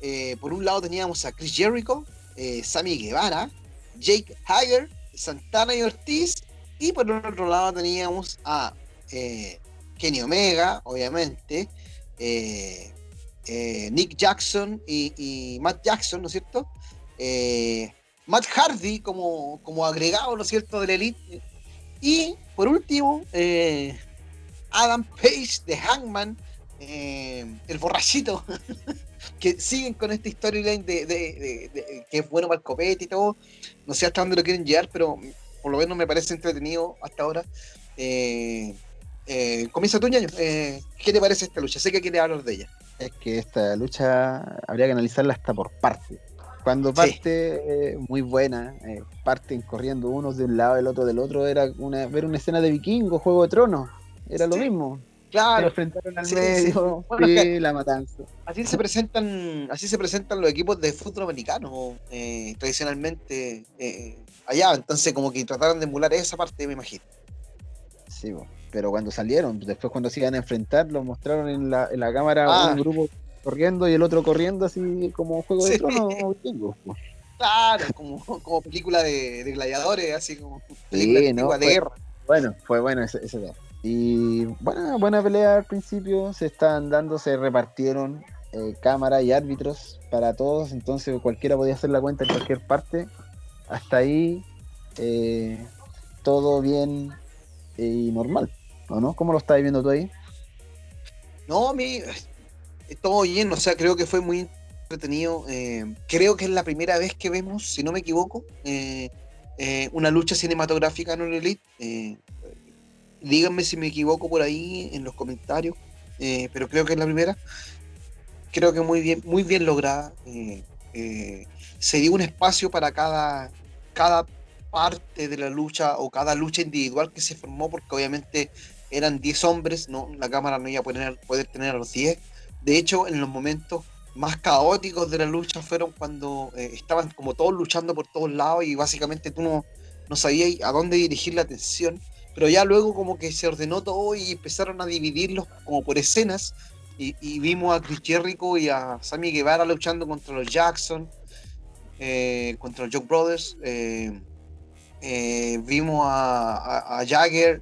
Eh, por un lado teníamos a Chris Jericho, eh, Sammy Guevara, Jake Hager, Santana y Ortiz. Y por otro lado teníamos a eh, Kenny Omega, obviamente, Nick Jackson y, Matt Jackson, ¿no es cierto? Matt Hardy como, como agregado, ¿no es cierto?, del Elite. Y por último, Adam Page de Hangman, el borrachito, que siguen con esta storyline de, de, que es bueno para el copete y todo. No sé hasta dónde lo quieren llevar, pero por lo menos me parece entretenido hasta ahora. Eh, eh, comienza tu año. Eh, ¿Qué te parece esta lucha? Sé que quieres hablar de ella. Es que esta lucha habría que analizarla hasta por parte. Cuando parte muy buena, parten corriendo unos de un lado, el otro del otro, era una, ver una escena de vikingo, Juego de Tronos, era lo mismo. Claro. Se enfrentaron al medio, sí. la matanza. Así se presentan, así se presentan los equipos de fútbol americano eh, tradicionalmente eh, allá. Entonces, como que trataron de emular esa parte, me imagino. Sí, pero cuando salieron, después cuando se iban a enfrentar, lo mostraron en la, en la cámara ah. un grupo corriendo y el otro corriendo así como juego de tronos Claro, como, como película de, gladiadores, así como película de guerra. Bueno, fue bueno ese, ese día. Y buena, buena pelea al principio, se estaban dando, se repartieron eh, cámara y árbitros para todos, entonces cualquiera podía hacer la cuenta en cualquier parte. Hasta ahí eh, todo bien y normal, ¿o no? ¿Cómo lo estás viendo tú ahí? No, a mí todo bien, o sea, creo que fue muy entretenido. Eh, creo que es la primera vez que vemos, si no me equivoco, una lucha cinematográfica en un Elite díganme si me equivoco por ahí en los comentarios, eh, pero creo que es la primera. Creo que muy bien, muy bien lograda. Eh, eh, se dio un espacio para cada, cada parte de la lucha o cada lucha individual que se formó, porque obviamente eran 10 hombres, no, la cámara no iba a poder, tener a los 10. De hecho, en los momentos más caóticos de la lucha fueron cuando estaban como todos luchando por todos lados y básicamente tú no, no sabías a dónde dirigir la atención pero ya luego como que se ordenó todo y empezaron a dividirlos como por escenas y, vimos a Chris Jericho y a Sammy Guevara luchando contra los Jackson, eh, contra los Joke Brothers, eh, eh, vimos a, Jagger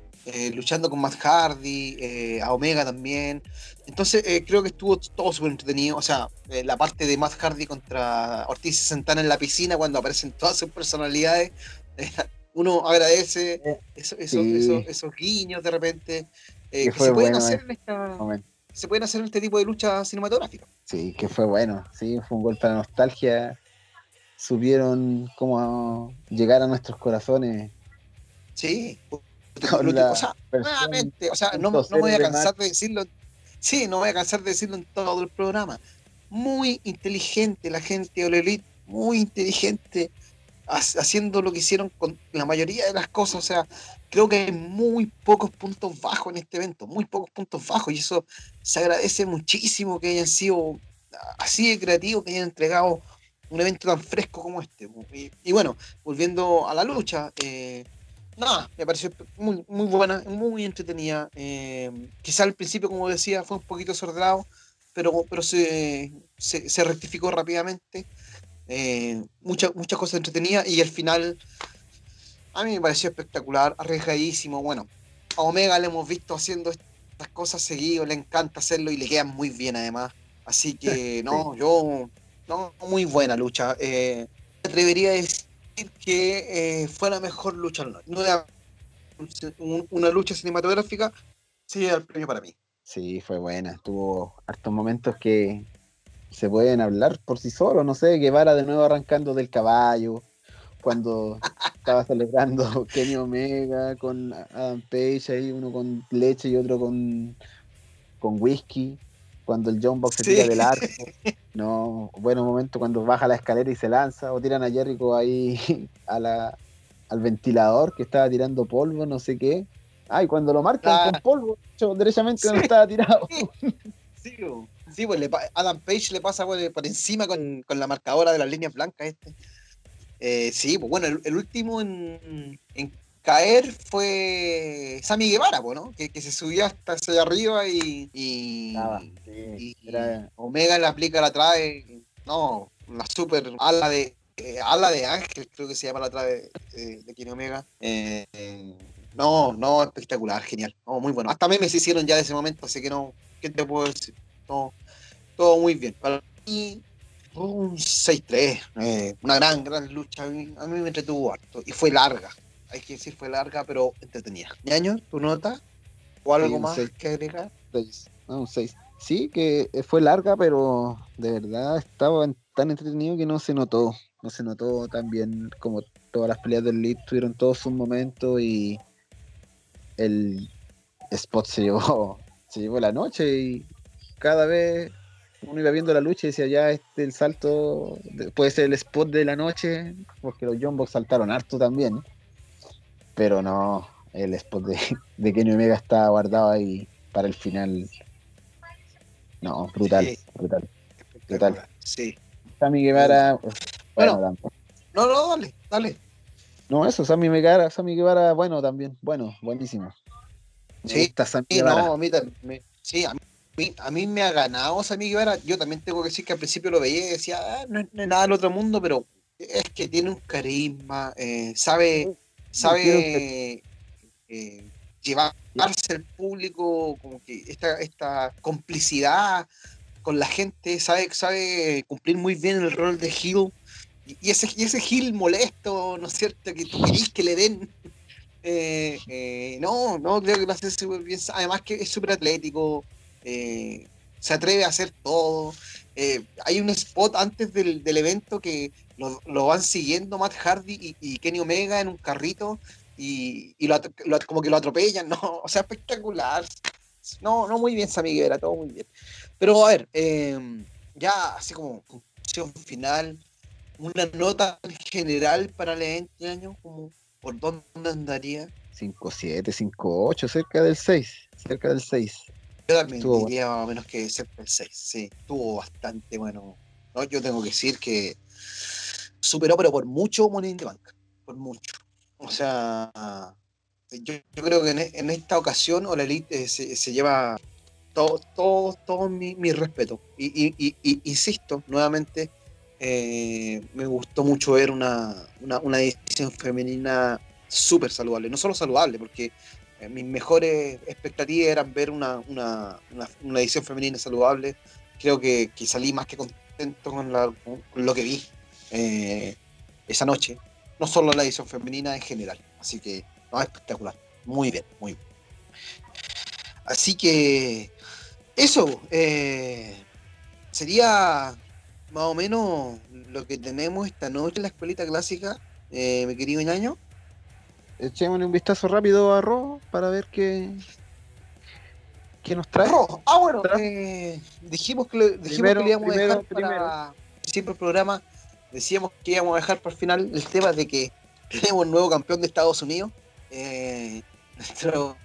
luchando con Matt Hardy, a Omega también. Entonces creo que estuvo todo súper entretenido. O sea, la parte de Matt Hardy contra Ortiz Santana en la piscina cuando aparecen todas sus personalidades uno agradece esos guiños de repente eh, que, se pueden hacer en esta se pueden hacer en este tipo de lucha cinematográfica. Sí, que fue bueno, sí, fue un golpe de nostalgia. Supieron cómo llegar a nuestros corazones. Sí, o sea, nuevamente, o sea, no, no me voy a cansar de decirlo. Sí, no voy a cansar de decirlo en todo el programa. Muy inteligente la gente de Elite, muy inteligente haciendo lo que hicieron con la mayoría de las cosas. O sea, creo que hay muy pocos puntos bajos en este evento, muy pocos puntos bajos, y eso se agradece muchísimo que hayan sido así de creativos, que hayan entregado un evento tan fresco como este. Y, bueno, volviendo a la lucha, eh, nada, me pareció muy, muy buena, muy entretenida. Eh, quizá al principio, como decía, fue un poquito desordenado, pero, pero se, se rectificó rápidamente. Eh, muchas muchas cosas entretenidas y el final a mí me pareció espectacular, arriesgadísimo. Bueno, a Omega le hemos visto haciendo estas cosas seguido, le encanta hacerlo y le quedan muy bien además. Así que no, yo, no, muy buena lucha. Eh, me atrevería a decir que eh, fue la mejor lucha. No era una lucha cinematográfica, sí, el premio para mí. Sí, fue buena. Tuvo hartos momentos que, se pueden hablar por sí solos, no sé, Guevara de nuevo arrancando del caballo, cuando estaba celebrando Kenny Omega con Adam Page ahí, uno con leche y otro con, con whisky, cuando el John Box se tira del arco, no, bueno momento cuando baja la escalera y se lanza, o tiran a Jericho ahí a la, al ventilador que estaba tirando polvo, no sé qué. Ay, cuando lo marcan con polvo, derechamente no estaba tirado. Sí, Sí, pues Adam Page le pasa por, encima con, la marcadora de las líneas blancas este. Eh, sí, pues bueno, el, último en, caer fue Sammy Guevara, pues, ¿no? Que, que se subía hasta hacia arriba y, y, Estaba, y- sí, y era- Omega le aplica la trave. No, la super ala de eh, ala de Ángel, creo que se llama la trave eh, de Kenny Omega. Eh, no, no, espectacular, genial. No, muy bueno. Hasta memes se hicieron ya de ese momento, así que no, ¿qué te puedo decir? No, todo muy bien. Para mí, un 6-3, eh, una gran, gran lucha. A mí, a mí me entretuvo harto. Y fue larga. Hay que decir, fue larga, pero entretenida. ¿Ñaño, tu nota? ¿O algo Sí, más seis. que agregar? seis, no, un 6. Sí, que eh, fue larga, pero de verdad estaba tan entretenido que no se notó. No se notó tan bien como todas las peleas del Lead tuvieron todos sus momentos y el spot se llevó, se llevó la noche y cada vez uno iba viendo la lucha y decía ya este el salto de- puede ser el spot de la noche porque los John Box saltaron harto también pero no el spot de, de Kenny Omega está guardado ahí para el final no brutal Sí. brutal Espectacular. Sí. Sammy Guevara Bueno. No, no, dale, dale. no eso Sammy Guevara Sammy Guevara bueno también bueno buenísimo Me Sí, gusta Sammy Sí, Guevara no, a mí también. Sí, a mí, a mí me ha ganado Sammy Guevara. Yo también tengo que decir que al principio lo veía y decía, ah, no, es- no nada del otro mundo, pero es que tiene un carisma, eh, sabe, sabe eh, llevarse al público, como que esta, esta complicidad con la gente, sabe, sabe cumplir muy bien el rol de Hill. Y, y ese, y ese Hill molesto, ¿no es cierto? Que tú querís que le den. Eh, eh, no, no, creo que lo hace súper bien. Además que es súper atlético, eh, se atreve a hacer todo. Eh, hay un spot antes del, evento que lo, van siguiendo Matt Hardy y, Kenny Omega en un carrito y, lo como que lo atropellan, ¿no? O sea, espectacular. No, no muy bien, Sammy Guevara, todo muy bien. Pero a ver, eh, ya así como conclusión final, una nota en general para el evento año, como por dónde andaría. 5-7 5-8 cerca del 6 cerca del 6 Yo también Estuvo diría más o menos que del 6, sí, estuvo bastante bueno. ¿no? Yo tengo que decir que superó, pero por mucho Money in the Bank, por mucho. O sea, yo, yo creo que en, e- en esta ocasión la Elite eh, se, se lleva todo, todo, todo mi, mi respeto. Y, y- y- y- insisto, nuevamente, eh, me gustó mucho ver una, una, una edición femenina súper saludable. No solo saludable, porque mis mejores expectativas eran ver una, una, una, edición femenina saludable. Creo que, que salí más que contento con, la- con lo que vi eh, esa noche. No solo la edición femenina en general. Así que, no, espectacular. Muy bien, muy bien. Así que, eso eh, sería más o menos lo que tenemos esta noche en la escuelita clásica, eh, mi querido ñaño. Echémosle un vistazo rápido a Raw para ver qué qué nos trae Raw. Ah, bueno, eh, dijimos que, le- dijimos Primero, que le íbamos a primero, dejar para siempre el programa. Decíamos que íbamos a dejar para el final el tema de que tenemos un nuevo campeón de Estados Unidos. Eh, nuestro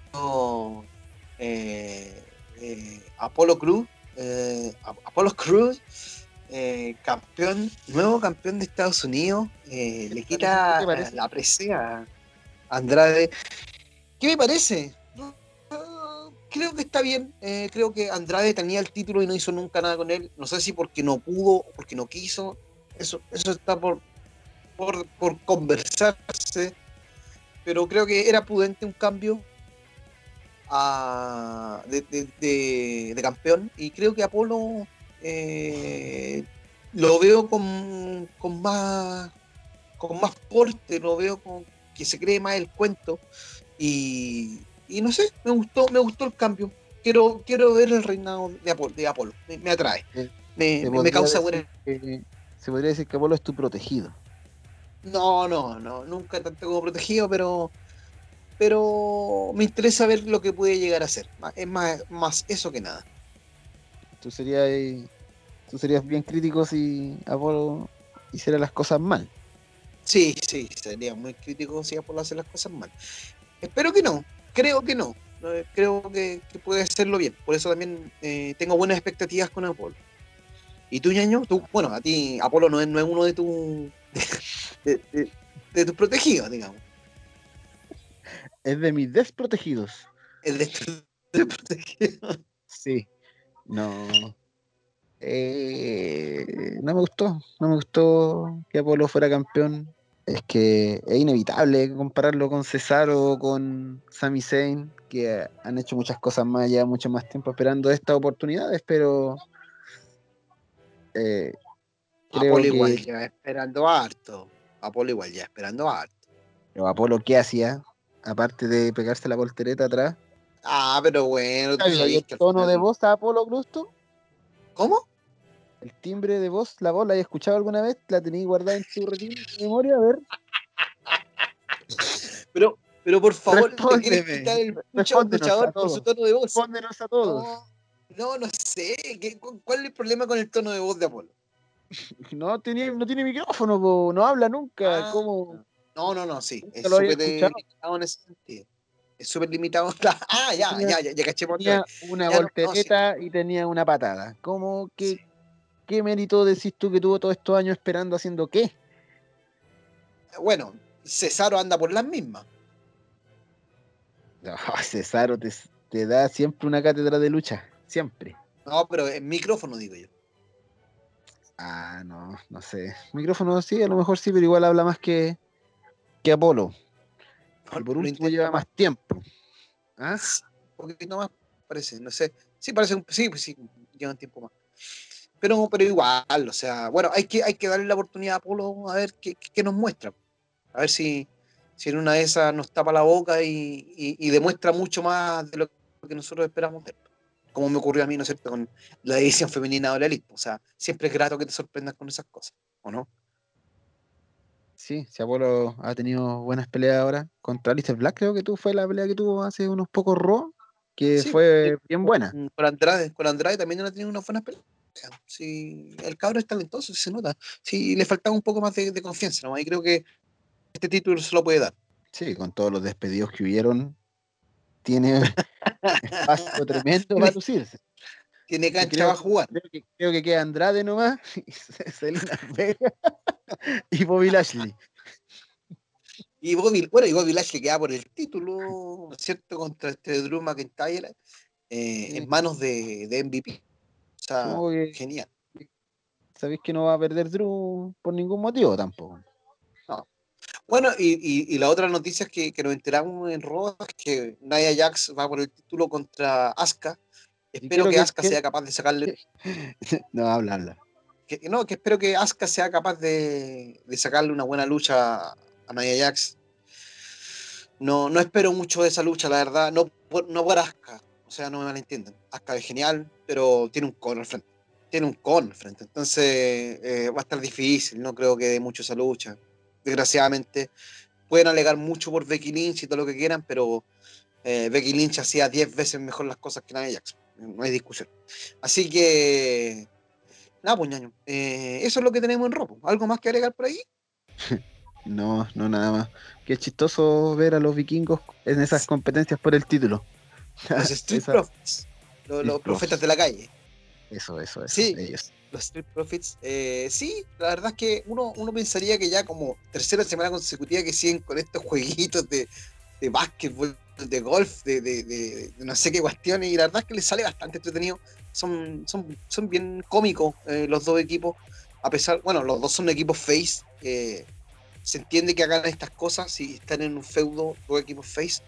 eh, eh, Apolo Cruz. eh, Apolo Cruz. eh, campeón, nuevo campeón de Estados Unidos. eh, le ¿Qué quita la presea Andrade. ¿Qué me parece? Creo que está bien. eh, creo que Andrade tenía el título y no hizo nunca nada con él. No sé si porque no pudo porque no quiso. Eso, eso está por, por, conversarse. Pero creo que era prudente un cambio a- de- de campeón. Y creo que Apolo eh, lo veo con, con más con más porte, lo veo con que se cree más el cuento. Y, y no sé, me gustó, me gustó el cambio. Quiero, quiero ver el reinado de Apolo, de Apolo. Me, me atrae. Eh, Me, causa buena. que- se podría decir que Apolo es tu protegido No, no, no, nunca tanto como protegido, pero pero me interesa ver lo que puede llegar a ser. Es más, más eso que nada. tú serías tú serías bien crítico si Apolo hiciera las cosas mal Sí, sí, sería muy crítico si Apolo hace las cosas mal. Espero que no, creo que no. Eh, Creo que, que puede hacerlo bien. Por eso también eh, tengo buenas expectativas con Apolo. ¿Y tú, ñaño? Tú, bueno, a ti Apolo no es, no es uno de tus de, de- de tus protegidos, digamos. Es de mis desprotegidos. Es de desprotegido. Sí. No. Eh, no me gustó. No me gustó que Apolo fuera campeón. Es que es inevitable compararlo con Cesaro o con Sami Zayn, que han hecho muchas cosas más, ya mucho más tiempo esperando estas oportunidades, pero eh, creo Apolo igual ya esperando harto. Apolo igual ya esperando harto. pero Apolo, ¿qué hacía? Aparte de pegarse la voltereta atrás. Ah, pero bueno, tú ¿Sabes sabes el tono de voz a Apolo Clusto? ¿Cómo? El timbre de voz, la voz, ¿la hayas escuchado alguna vez? ¿La tenéis guardada en tu retina, en tu memoria? A ver. Pero, pero por favor, le quieres quitar el luchador por su todos. tono de voz. Respóndenos a todos. No, no, no sé. ¿qué- cu- ¿Cuál es el problema con el tono de voz de Apolo? No, tiene, no tiene micrófono, po, no habla nunca. Ah, ¿Cómo? No, no, no, sí. Es súper limitado en ese sentido. Es súper limitado. Ah, ya, ya, ya, ya caché por Tenía una Ya no- no, voltereta y tenía una patada. ¿Cómo que Sí. Qué mérito decís tú que tuvo todos estos años esperando haciendo qué? Bueno, Cesaro anda por las mismas. No, Cesaro te, te da siempre una cátedra de lucha. Siempre. No, pero en micrófono digo yo. Ah, no, no sé. Micrófono sí, a lo mejor sí, pero igual habla más que, que Apolo. No, Y por último lleva más tiempo. ¿Ah? Un poquito más, parece, no sé. Sí, parece un, sí, pues sí, lleva un tiempo más. Pero, pero igual, o sea, bueno, hay que, hay que darle la oportunidad a Apolo a ver qué, qué- nos muestra. A ver si, si en una de esas nos tapa la boca y, y- y demuestra mucho más de lo que nosotros esperamos de él. Como me ocurrió a mí, ¿no es cierto?, con la edición femenina de la Elite. O sea, siempre es grato que te sorprendas con esas cosas, ¿o no? Sí, si Apolo ha tenido buenas peleas ahora. Contra Alistair Black creo que tú fue la pelea que tuvo hace unos pocos Raw, que Sí, fue bien buena. Con, con Andrade, con Andrade también ha tenido unas buenas peleas. Sí, el cabro es talentoso, se nota. Sí, le faltaba un poco más de, de confianza, ¿no? Y creo que este título se lo puede dar. Sí, con todos los despedidos que hubieron, tiene espacio tremendo para lucirse. Tiene cancha para jugar. creo que, creo que queda Andrade nomás, y Selena Vega y Bobby Lashley. Y Bobby, bueno, y Bobby Lashley queda por el título, ¿no es cierto?, contra este Drew McIntyre eh, Sí. en manos de, de MVP. Sea, que genial. sabéis que no va a perder Drew por ningún motivo tampoco. Bueno, y, y- y la otra noticia es que, que nos enteramos en Raw es que Nia Jax va por el título contra Asuka. Espero que que- Asuka que- sea capaz de sacarle. No, habla, habla. que, no, que espero que Asuka sea capaz de, de sacarle una buena lucha a Nia Jax. No, no espero mucho de esa lucha, la verdad. No, por- no por Asuka. O sea, no me malentiendan. Asuka es genial, pero tiene un con al frente. Tiene un con al frente. Entonces eh, va a estar difícil. No creo que dé mucho esa lucha. Desgraciadamente. Pueden alegar mucho por Becky Lynch y todo lo que quieran, pero eh, Becky Lynch hacía 10 veces mejor las cosas que Nia Jax. No hay discusión. Así que Nada, pues ñaño. Eh, eso es lo que tenemos en ropo. ¿Algo más que agregar por ahí? No, no nada más. Qué chistoso ver a los vikingos en esas competencias por el título. Los Street Profits. Los, Street los profetas de la calle. Eso, eso, eso. Sí. Ellos. Los Street Profits. eh, sí, la verdad es que uno, uno pensaría que ya como tercera semana consecutiva que siguen con estos jueguitos de, de básquetbol, de golf, de, de- de- de no sé qué cuestiones, y la verdad es que les sale bastante entretenido. Son, son, son bien cómicos eh, los dos equipos, a pesar, bueno, los dos son equipos face. eh, se entiende que hagan estas cosas si están en un feudo, dos equipos face.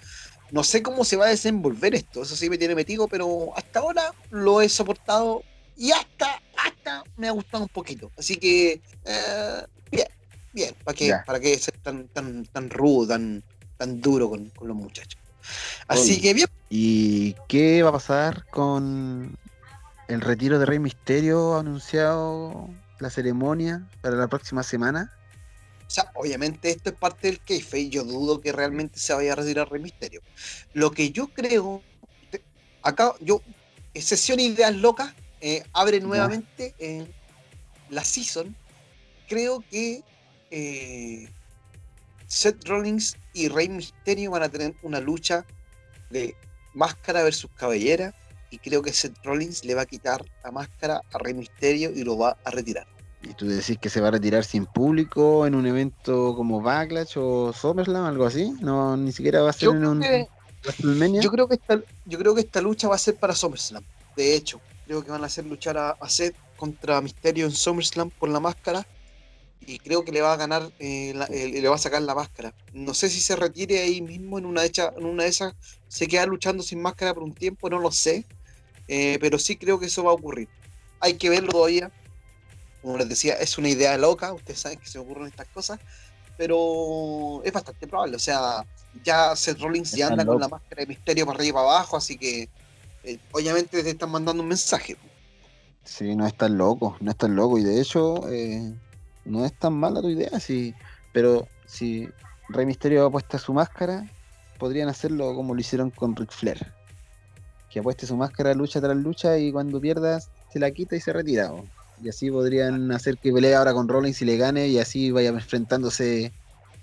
No sé cómo se va a desenvolver esto, eso sí me tiene metido, pero hasta ahora lo he soportado y hasta, hasta me ha gustado un poquito. Así que, eh, bien, bien, ¿para qué, para qué ser tan, tan, tan rudo, tan, tan duro con, con los muchachos? Así que bien, ¿Y qué va a pasar con el retiro de Rey Misterio anunciado la ceremonia para la próxima semana? O sea, obviamente esto es parte del keife y yo dudo que realmente se vaya a retirar Rey Misterio. Lo que yo creo, acá yo, sesión Ideas Locas, eh, abre nuevamente eh, la season. Creo que eh, Seth Rollins y Rey Misterio van a tener una lucha de máscara versus cabellera y creo que Seth Rollins le va a quitar la máscara a Rey Misterio y lo va a retirar. ¿Y tú decís que se va a retirar sin público en un evento como Backlash o SummerSlam, algo así? No, ni siquiera va a ser Yo en un que, WrestleMania. yo, creo que esta, yo creo que esta lucha va a ser para SummerSlam. De hecho, creo que van a hacer luchar a, a Seth contra Misterio en SummerSlam por la máscara. Y creo que le va a ganar, eh, la- eh, le va a sacar la máscara. No sé si se retire ahí mismo en una, de hecha- en una de esas, se queda luchando sin máscara por un tiempo, no lo sé. Eh, pero sí creo que eso va a ocurrir. Hay que verlo todavía. Como les decía, es una idea loca, ustedes saben que se ocurren estas cosas, pero es bastante probable. O sea, ya Seth Rollins ya anda con la máscara de misterio para arriba y para abajo, así que eh, obviamente te están mandando un mensaje. Sí, no es tan loco, no es tan loco. Y de hecho, eh, no es tan mala tu idea, sí. Pero si Rey Misterio apuesta su máscara, podrían hacerlo como lo hicieron con Ric Flair. Que apueste su máscara lucha tras lucha y cuando pierdas se la quita y se retira. Y así podrían hacer que pelee ahora con Rollins y le gane y así vaya enfrentándose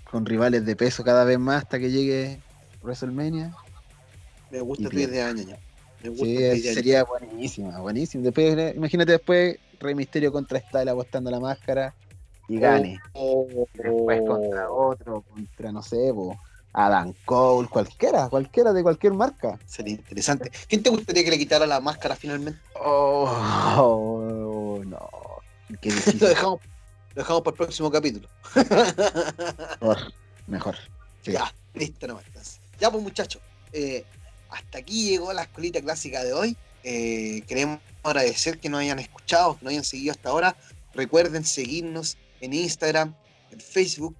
con rivales de peso cada vez más hasta que llegue WrestleMania. Me gusta tu idea, ñaña. Me gusta Sí, idea. sería buenísima, buenísimo. Después, imagínate después Rey Misterio contra Style apostando la máscara y gane. Oh, Después contra otro, contra no sé, Adam Cole, cualquiera, cualquiera de cualquier marca. Sería interesante. ¿Quién te gustaría que le quitara la máscara finalmente? Oh, no. Qué Lo dejamos, lo dejamos para el próximo capítulo. mejor, mejor. Sí. Ya, listo nomás. Ya pues muchachos, eh, hasta aquí llegó la escolita clásica de hoy. Eh, queremos agradecer que nos hayan escuchado, que nos hayan seguido hasta ahora. Recuerden seguirnos en Instagram, en Facebook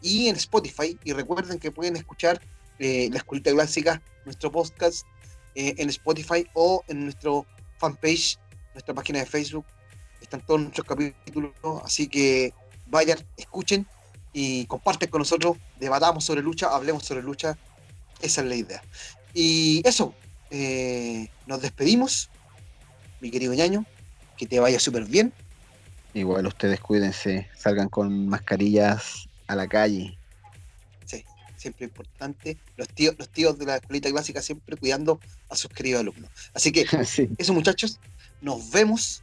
y en Spotify. Y recuerden que pueden escuchar eh, la escolita clásica, nuestro podcast en Spotify o en nuestro fanpage, nuestra página de Facebook. Están todos nuestros capítulos, así que vayan, escuchen y comparten con nosotros, debatamos sobre lucha, hablemos sobre lucha, esa es la idea. Y eso, eh, nos despedimos, mi querido ñaño, que te vaya súper bien. Igual ustedes cuídense, salgan con mascarillas a la calle. Sí, siempre importante. Los tíos, los tíos de la escuelita clásica siempre cuidando a sus queridos alumnos. Así que sí, eso muchachos, nos vemos. nos vemos.